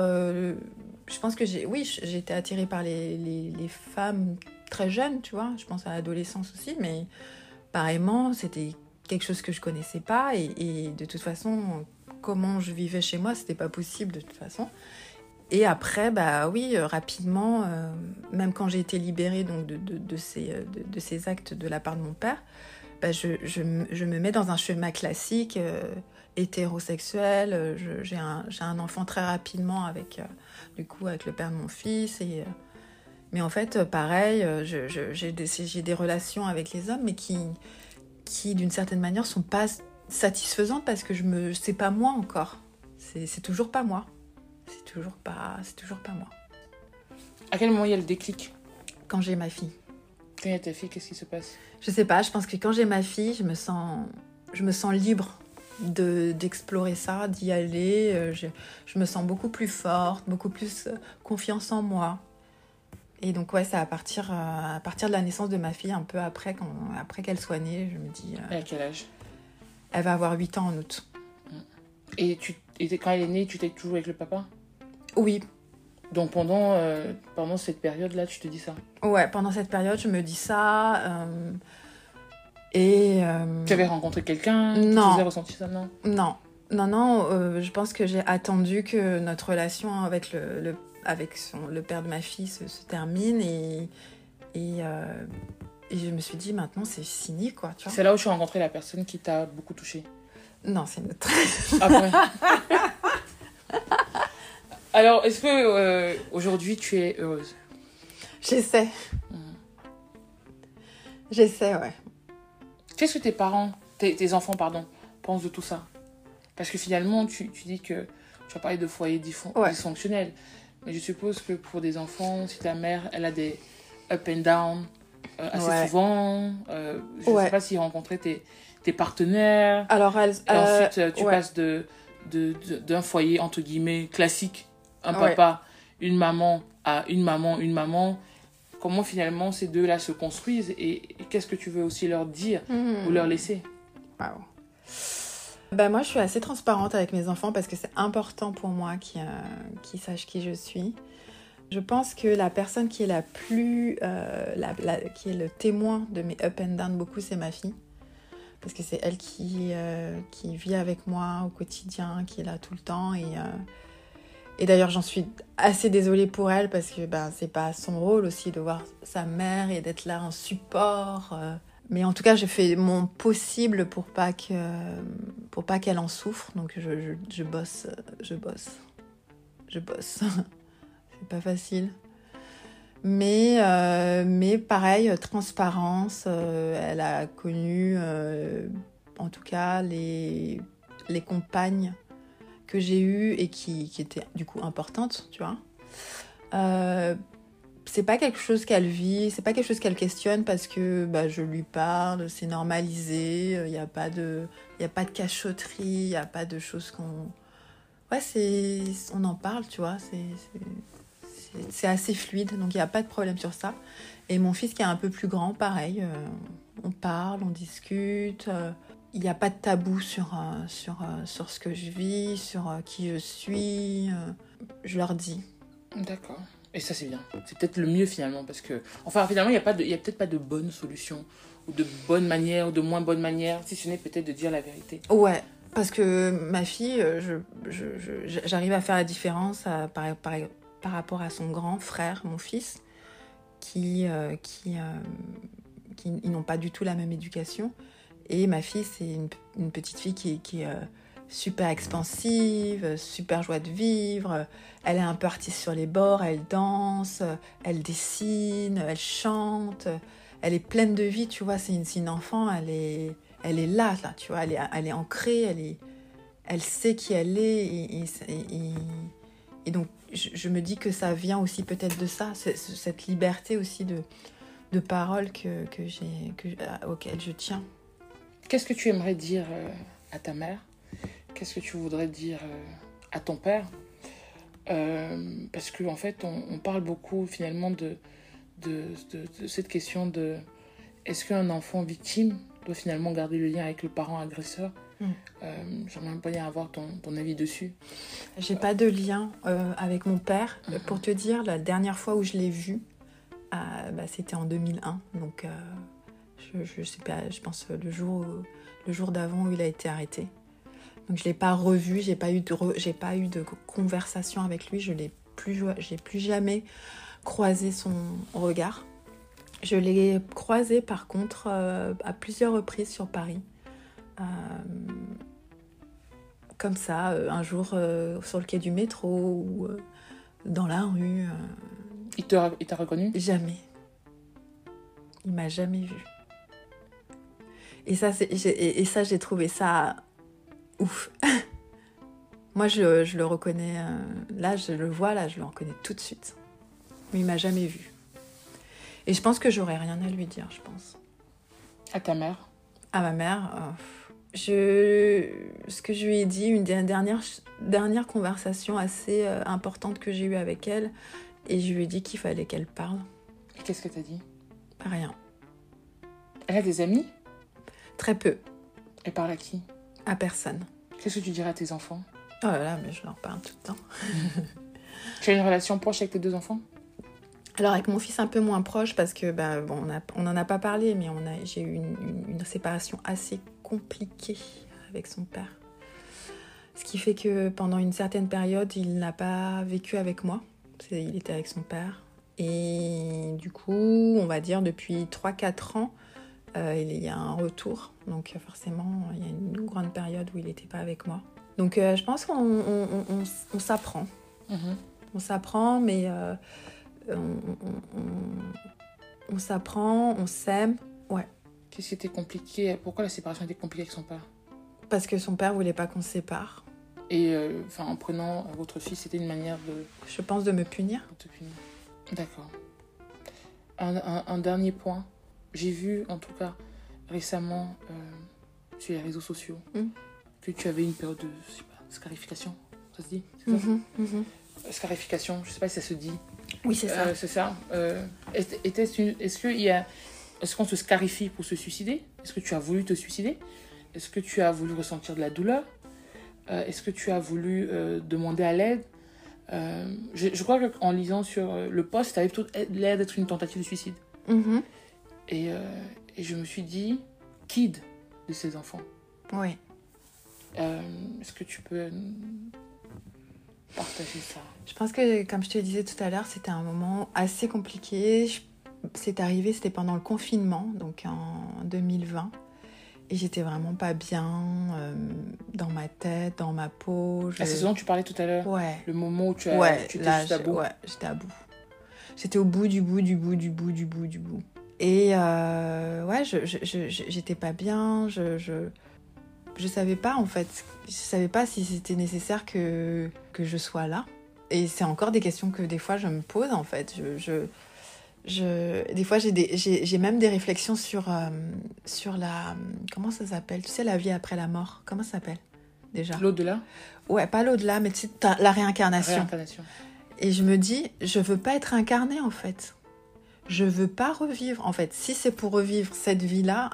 je pense que j'ai, oui, été attirée par les, les, femmes très jeunes, tu vois. Je pense à l'adolescence aussi, mais pareillement, c'était quelque chose que je connaissais pas, et, et de toute façon, comment je vivais chez moi, c'était pas possible de toute façon. Et après, bah oui, euh, rapidement, euh, même quand j'ai été libérée donc, de, ces, euh, de, ces actes de la part de mon père, bah, je, je, me- mets dans un schéma classique, euh, hétérosexuel. J'ai un, un enfant très rapidement avec, du coup, avec le père de mon fils. Mais en fait, pareil, j'ai des, des relations avec les hommes, mais qui, qui d'une certaine manière, sont pas satisfaisantes parce que je me, c'est pas moi encore. C'est toujours pas moi. C'est toujours pas, c'est toujours pas moi. À quel moment il y a le déclic Quand j'ai ma fille, Quand il y a ta fille, qu'est-ce qui se passe je sais pas. Je pense que quand j'ai ma fille, je me sens, je me sens libre de d'explorer ça, d'y aller. Euh, Je, je me sens beaucoup plus forte, beaucoup plus euh, confiance en moi. Et donc ouais, c'est à partir euh, à partir de la naissance de ma fille, un peu après quand après qu'elle soit née, je me dis, euh, Et à quel âge elle va avoir 8 ans en août. Et, tu, et quand elle est née, tu étais toujours avec le papa? Oui, Donc pendant, euh, pendant cette période-là, tu te dis ça? Ouais. Pendant cette période, je me dis ça. euh, et euh, Tu avais rencontré quelqu'un? Non. te faisait ressentir ça? Non. Non, non, non, je pense que j'ai attendu que notre relation avec le, le- avec son- le père de ma fille se, se termine et, et, euh, et je me suis dit maintenant c'est fini quoi, tu. C'est là où tu as rencontré la personne qui t'a beaucoup touché. Non, c'est notre... Après. Alors, est-ce que euh, aujourd'hui tu es heureuse? J'essaie. J'essaie, ouais. Qu'est-ce que tes parents, tes, tes enfants, pardon, pensent de tout ça? Parce que finalement, tu, tu dis que tu as parlé de foyer Ouais. dysfonctionnel. Mais je suppose que pour des enfants, si ta mère, elle a des up and down euh, assez Ouais. souvent, euh, je ne Ouais. sais pas si rencontrer tes, tes partenaires. Alors, elle, Et euh, ensuite, euh, tu ouais. passes de, de, de- d'un foyer, entre guillemets, classique, un Ouais. papa, une maman, à une maman, une maman. Comment finalement ces deux-là se construisent et, et qu'est-ce que tu veux aussi leur dire Hmm. ou leur laisser? Waouh. Bah moi, je suis assez transparente avec mes enfants parce que c'est important pour moi qu'ils euh, qu'ils sachent qui je suis. Je pense que la personne qui est la plus, euh, la- la- qui est le témoin de mes up and down beaucoup, c'est ma fille, parce que c'est elle qui euh, qui vit avec moi au quotidien, qui est là tout le temps et euh, et d'ailleurs j'en suis assez désolée pour elle parce que ben c'est pas son rôle aussi de voir sa mère et d'être là en support. euh. Mais en tout cas, je fais mon possible pour pas qu'elle en souffre. Donc je, je, je bosse, je bosse, je bosse. c'est pas facile. Mais, euh, mais pareil, euh, transparence. euh, elle a connu, en tout cas, les, les compagnes que j'ai eues et qui, qui étaient du coup importantes, tu vois. C'est pas quelque chose qu'elle vit, c'est pas quelque chose qu'elle questionne parce que bah, je lui parle, c'est normalisé, il n'y a pas de, a pas de cachotterie, il n'y a pas de choses qu'on, ouais, c'est, on en parle, tu vois, c'est, c'est, assez fluide, donc il n'y a pas de problème sur ça. Et mon fils qui est un peu plus grand, pareil, euh, on parle, on discute. euh, il n'y a pas de tabou sur, euh, sur, sur ce que je vis, sur qui je suis. je leur dis. D'accord. Et ça, c'est bien. C'est peut-être le mieux finalement, parce que, enfin, finalement, il n'y a, pas de- il y a peut-être pas de bonne solution, ou de bonne manière, ou de moins bonne manière, si ce n'est peut-être de dire la vérité. Ouais, parce que ma fille, euh, je, je- je- j'arrive à faire la différence à- par, par, par rapport à son grand frère, mon fils, qui, euh, qui, euh, n'ont pas du tout la même éducation. Et ma fille, c'est une, petite fille qui, est- euh, super expansive, super joie de vivre. Elle est un peu artiste sur les bords, elle danse, elle dessine, elle chante. Elle est pleine de vie, tu vois. C'est une, une enfant, elle est, elle est là, tu vois. Elle est, elle est ancrée, elle, est, elle sait qui elle est. Et- et donc, je, me dis que ça vient aussi peut-être de ça, cette liberté aussi de, parole que, à- auquel je tiens. Qu'est-ce que tu aimerais dire euh, à ta mère? Qu'est-ce que tu voudrais dire euh, à ton père? Euh, Parce qu'en en fait, on, parle beaucoup finalement de- de cette question de est-ce qu'un enfant victime doit finalement garder le lien avec le parent agresseur? Euh, J'aimerais bien avoir ton, ton avis dessus. J'ai pas de lien euh, avec mon père. Mhm. Pour te dire, la dernière fois où je l'ai vu, euh, bah, c'était en 2001. Donc, je, je sais pas, je pense le jour, le jour d'avant où il a été arrêté. Donc, je l'ai pas revu, j'ai pas eu de, re- j'ai pas eu de conversation avec lui. Je l'ai plus, j'ai plus jamais croisé son regard. Je l'ai croisé par contre à plusieurs reprises sur Paris. Euh, comme ça, euh, un jour euh, sur le quai du métro ou dans la rue. Il te- il t'a reconnu? Jamais. Il m'a jamais vu. Et ça, et, et ça, j'ai trouvé ça ouf. Moi, je, je le reconnais. là, je le vois, là, je le reconnais tout de suite. Mais il m'a jamais vu. Et je pense que j'aurais rien à lui dire, je pense. À ta mère? À ma mère, euh, je, ce que je lui ai dit, une der- dernière, dernière conversation assez euh, importante que j'ai eue avec elle, et je lui ai dit qu'il fallait qu'elle parle. Et qu'est-ce que t'as dit? Rien. Elle a des amis? Très peu. Elle parle à qui? À personne. Qu'est-ce que tu dirais à tes enfants? Oh là là, mais je leur parle tout le temps. Tu as une relation proche avec tes deux enfants? Alors avec mon fils un peu moins proche parce que bah, bon, on, a- on en a pas parlé, mais on a, j'ai eu une, une- une séparation assez compliquée avec son père. Ce qui fait que pendant une certaine période, il n'a pas vécu avec moi. Il était avec son père. Et du coup, on va dire depuis 3-4 ans, euh, il y a un retour. Donc forcément, il y a une grande période où il n'était pas avec moi. Donc euh, je pense qu'on on- on- on- on s'apprend. Mhm. On s'apprend, mais euh, on, on- on- on s'apprend, on s'aime. Ouais. Qu'est-ce qui était compliqué? Pourquoi la séparation était compliquée avec son père? Parce que son père voulait pas qu'on se sépare. Et euh, enfin, en prenant votre fils, c'était une manière de, Je pense de me punir. de te punir. D'accord. Un, un- un dernier point. J'ai vu, en tout cas, récemment, euh, sur les réseaux sociaux, Mm. que tu avais une période de, je sais pas, scarification. Ça se dit ça? Mhm, mhm. Scarification, je sais pas si ça se dit. Oui, c'est ça. Euh, c'est ça. Euh, est- Est-ce qu'il y a... Est-ce qu'on se scarifie pour se suicider? Est-ce que tu as voulu te suicider? Est-ce que tu as voulu ressentir de la douleur? Euh, Est-ce que tu as voulu euh, demander à l'aide? Euh, je, je crois qu'en lisant sur le post, ça avait plutôt l'air d'être une tentative de suicide. Mhm. Et, et je me suis dit, kid de ces enfants. Oui. Est-ce que tu peux partager ça? Je pense que, comme je te le disais tout à l'heure, c'était un moment assez compliqué. Je- C'est arrivé, c'était pendant le confinement, donc en 2020. Et j'étais vraiment pas bien euh, dans ma tête, dans ma peau. Je... Ah, C'est ce dont tu parlais tout à l'heure. Ouais. Le moment où tu, as, Ouais, tu étais là, à bout. ouais, j'étais à bout. J'étais au bout du bout du bout du bout du bout du bout. Et euh, ouais, j'étais pas bien. Je, je, je savais pas en fait. Je savais pas si c'était nécessaire que, que je sois là. Et c'est encore des questions que des fois je me pose en fait. Je, je, je- des fois j'ai, des, j'ai, j'ai même des réflexions sur, euh, sur la. Comment ça s'appelle? Tu sais, la vie après la mort. Comment ça s'appelle déjà? L'au-delà, Ouais, pas l'au-delà, mais tu sais, la réincarnation. réincarnation. Et je me dis, je veux pas être incarnée en fait. Je veux pas revivre. En fait, si c'est pour revivre cette vie-là,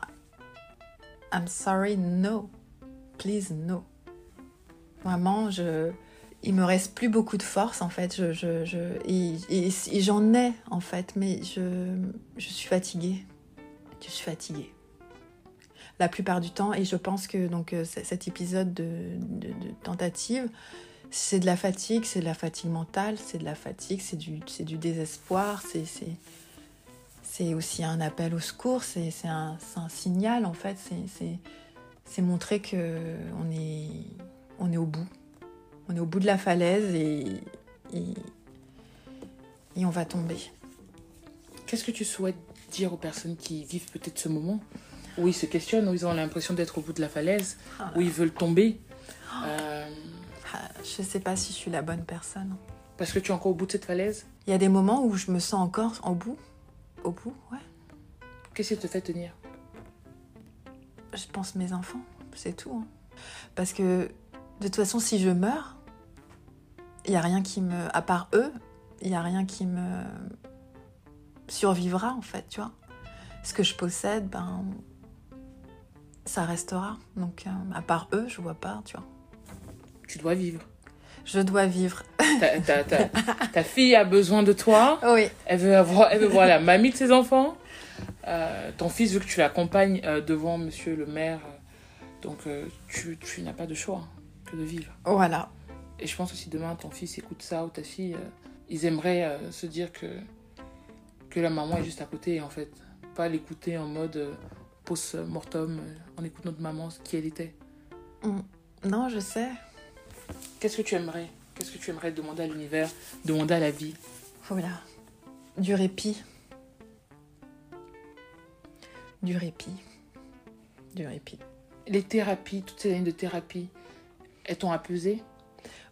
I'm sorry, no. Please, no. Vraiment, je... il me reste plus beaucoup de force en fait. Je, je. Et, j'en ai en fait, mais je, je suis fatiguée. Je suis fatiguée. La plupart du temps, et je pense que donc euh, cet épisode de, de- tentative, c'est de la fatigue, c'est de la fatigue mentale, c'est de la fatigue, c'est du, du désespoir, c'est, c'est, aussi un appel au secours, c'est, un, un signal en fait, c'est montrer que on est, on est au bout. On est au bout de la falaise et, et, et on va tomber. Qu'est-ce que tu souhaites dire aux personnes qui vivent peut-être ce moment où ils se questionnent, où ils ont l'impression d'être au bout de la falaise, Ah. où ils veulent tomber euh, Ah, Je sais pas si je suis la bonne personne. parce que tu es encore au bout de cette falaise? Il y a des moments où je me sens encore au bout. Au bout, ouais. Qu'est-ce qui te fait tenir? Je pense mes enfants, c'est tout. hein. Parce que de toute façon, si je meurs, il y a rien qui me, à part eux, il y a rien qui me survivra en fait, tu vois. Ce que je possède, ben, ça restera. Donc, euh, à part eux, je vois pas, tu vois. Tu dois vivre. Je dois vivre. Ta, ta- ta- ta fille a besoin de toi. Oui. Elle veut, avoir, elle veut voir la mamie de ses enfants. Euh, ton fils veut que tu l'accompagnes euh, devant monsieur le maire. Donc, tu, tu n'as pas de choix que de vivre. Voilà. Et je pense que si demain ton fils écoute ça ou ta fille, euh, ils aimeraient euh, se dire que, que la maman est juste à côté, en fait. Pas l'écouter en mode euh, post-mortem, on écoute notre maman, qui elle était. Non, je sais. Qu'est-ce que tu aimerais? Qu'est-ce que tu aimerais demander à l'univers, demander à la vie? Voilà. Du répit. Du répit. Du répit. Les thérapies, toutes ces années de thérapie, elles t'ont apaisé?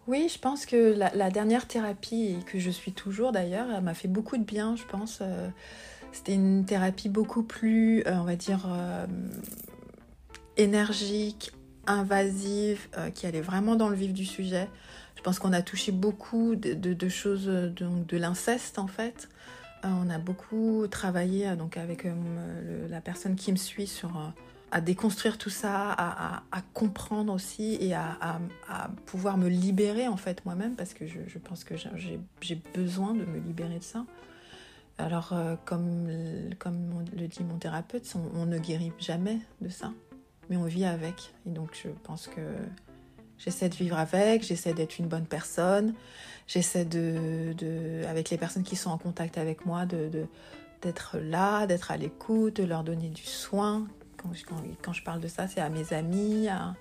Oui, je pense que la, dernière thérapie, et que je suis toujours d'ailleurs, elle m'a fait beaucoup de bien, je pense. Euh, C'était une thérapie beaucoup plus, euh, on va dire, euh, énergique, invasive, qui allait vraiment dans le vif du sujet. Je pense qu'on a touché beaucoup de, de- de choses, donc de l'inceste en fait. On a beaucoup travaillé donc avec la personne qui me suit sur à déconstruire tout ça, à, comprendre aussi et à, pouvoir me libérer en fait moi-même parce que je, pense que j'ai- besoin de me libérer de ça. Alors euh, comme, comme le dit mon thérapeute, on, ne guérit jamais de ça, mais on vit avec. Et donc je pense que j'essaie de vivre avec, j'essaie d'être une bonne personne, j'essaie de, avec les personnes qui sont en contact avec moi, de- d'être là, d'être à l'écoute, de leur donner du soin. Quand je, quand, quand je parle de ça, c'est à mes amis, à,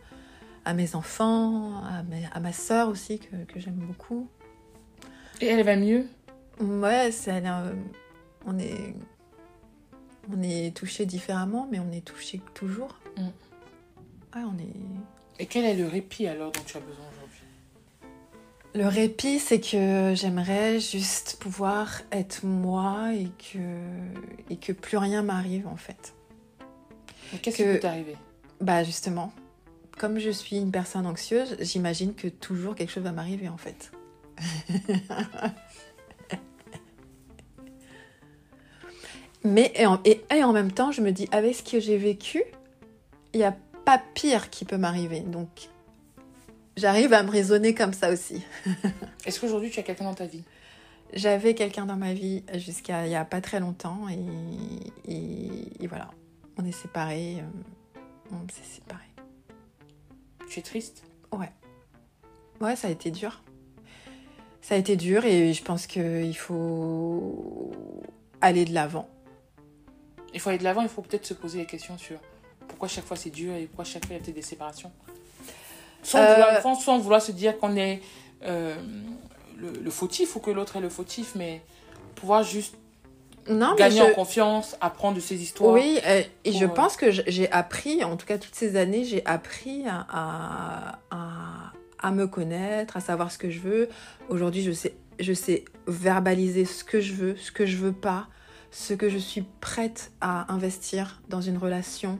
à mes enfants, à, mes- à ma sœur aussi, que, que j'aime beaucoup. Et elle va mieux? Ouais, c'est, elle, euh, on est, on est touché différemment, mais on est touché toujours. Mm. Ouais, on est. Et quel est le répit alors dont tu as besoin aujourd'hui? Le répit, c'est que j'aimerais juste pouvoir être moi et que, et que plus rien m'arrive en fait. Qu'est-ce Que- qui peut t'arriver? Bah justement, comme je suis une personne anxieuse, j'imagine que toujours quelque chose va m'arriver en fait. Mais et en, et- et en même temps, je me dis, avec ce que j'ai vécu, il y a pas pire qui peut m'arriver. Donc, j'arrive à me raisonner comme ça aussi. Est-ce qu'aujourd'hui tu as quelqu'un dans ta vie? J'avais quelqu'un dans ma vie jusqu'à il y a pas très longtemps et voilà, on est séparés. euh, On s'est séparés. Tu es triste? Ouais, ça a été dur. Ça a été dur et je pense qu'il faut aller de l'avant. Il faut aller de l'avant, il faut peut-être se poser les questions sur pourquoi chaque fois c'est dur et pourquoi chaque fois il y a peut-être des séparations. Sans, Euh, vouloir, sans- sans vouloir se dire qu'on est euh, le, le fautif ou que l'autre est le fautif, mais pouvoir juste Non, gagner je- en confiance, apprendre de ses histoires. Oui, euh, et pour, je euh, pense que j'ai appris, en tout cas toutes ces années, j'ai appris à, à, me connaître, à savoir ce que je veux. Aujourd'hui, je sais, je sais verbaliser ce que je veux, ce que je veux pas, ce que je suis prête à investir dans une relation,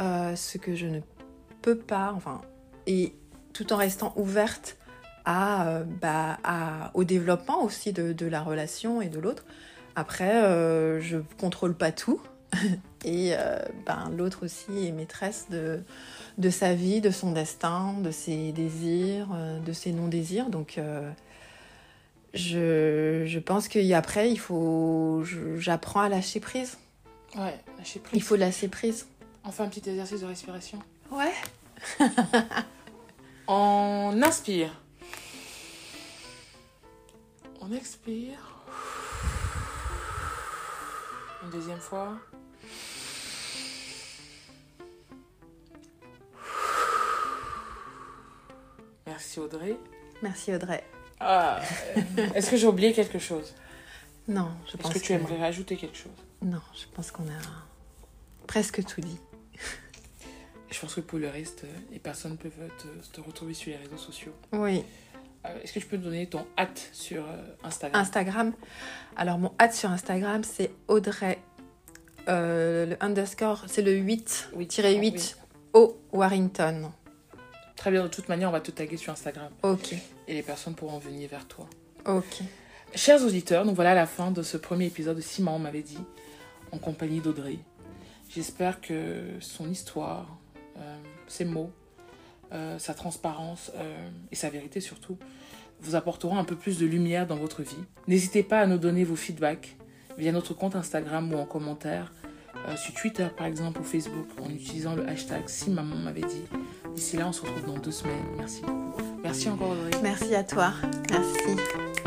euh, ce que je ne peux pas, enfin, et tout en restant ouverte à, bah, à- au développement aussi de, de la relation et de l'autre. Après, euh, je contrôle pas tout. Et euh, ben, l'autre aussi est maîtresse de, de sa vie, de son destin, de ses désirs, euh, de ses non-désirs. Donc, euh, je, je pense qu'après, il faut. J'apprends à lâcher prise. Ouais, lâcher prise. Il faut lâcher prise. On fait un petit exercice de respiration. Ouais. On inspire. On expire. Une deuxième fois. Merci Audrey. Merci Audrey. Ah, euh, Est-ce que j'ai oublié quelque chose? Non, je Est-ce pense que tu aimerais rajouter quelque chose? Non, je pense qu'on a presque tout dit. Je pense que pour le reste, euh, les personnes peuvent te, te retrouver sur les réseaux sociaux. Oui. Euh, Est-ce que tu peux me donner ton hâte sur euh, Instagram? Instagram. Alors, mon hâte sur Instagram, c'est Audrey. Euh, le underscore, c'est le 8, Oui, tiré 8, oui. O Warrington. Très bien, de toute manière, on va te taguer sur Instagram Ok, et les personnes pourront venir vers toi. ok. Chers auditeurs, nous voilà à la fin de ce premier épisode de Simon on m'avait dit, en compagnie d'Audrey. J'espère que son histoire, euh, ses mots, euh, sa transparence euh, et sa vérité surtout vous apporteront un peu plus de lumière dans votre vie. N'hésitez pas à nous donner vos feedbacks via notre compte Instagram ou en commentaire, euh, sur Twitter par exemple ou Facebook en utilisant le hashtag Si maman m'avait dit. D'ici là, on se retrouve dans deux semaines. Merci beaucoup. Merci encore Audrey. Merci à toi. Merci.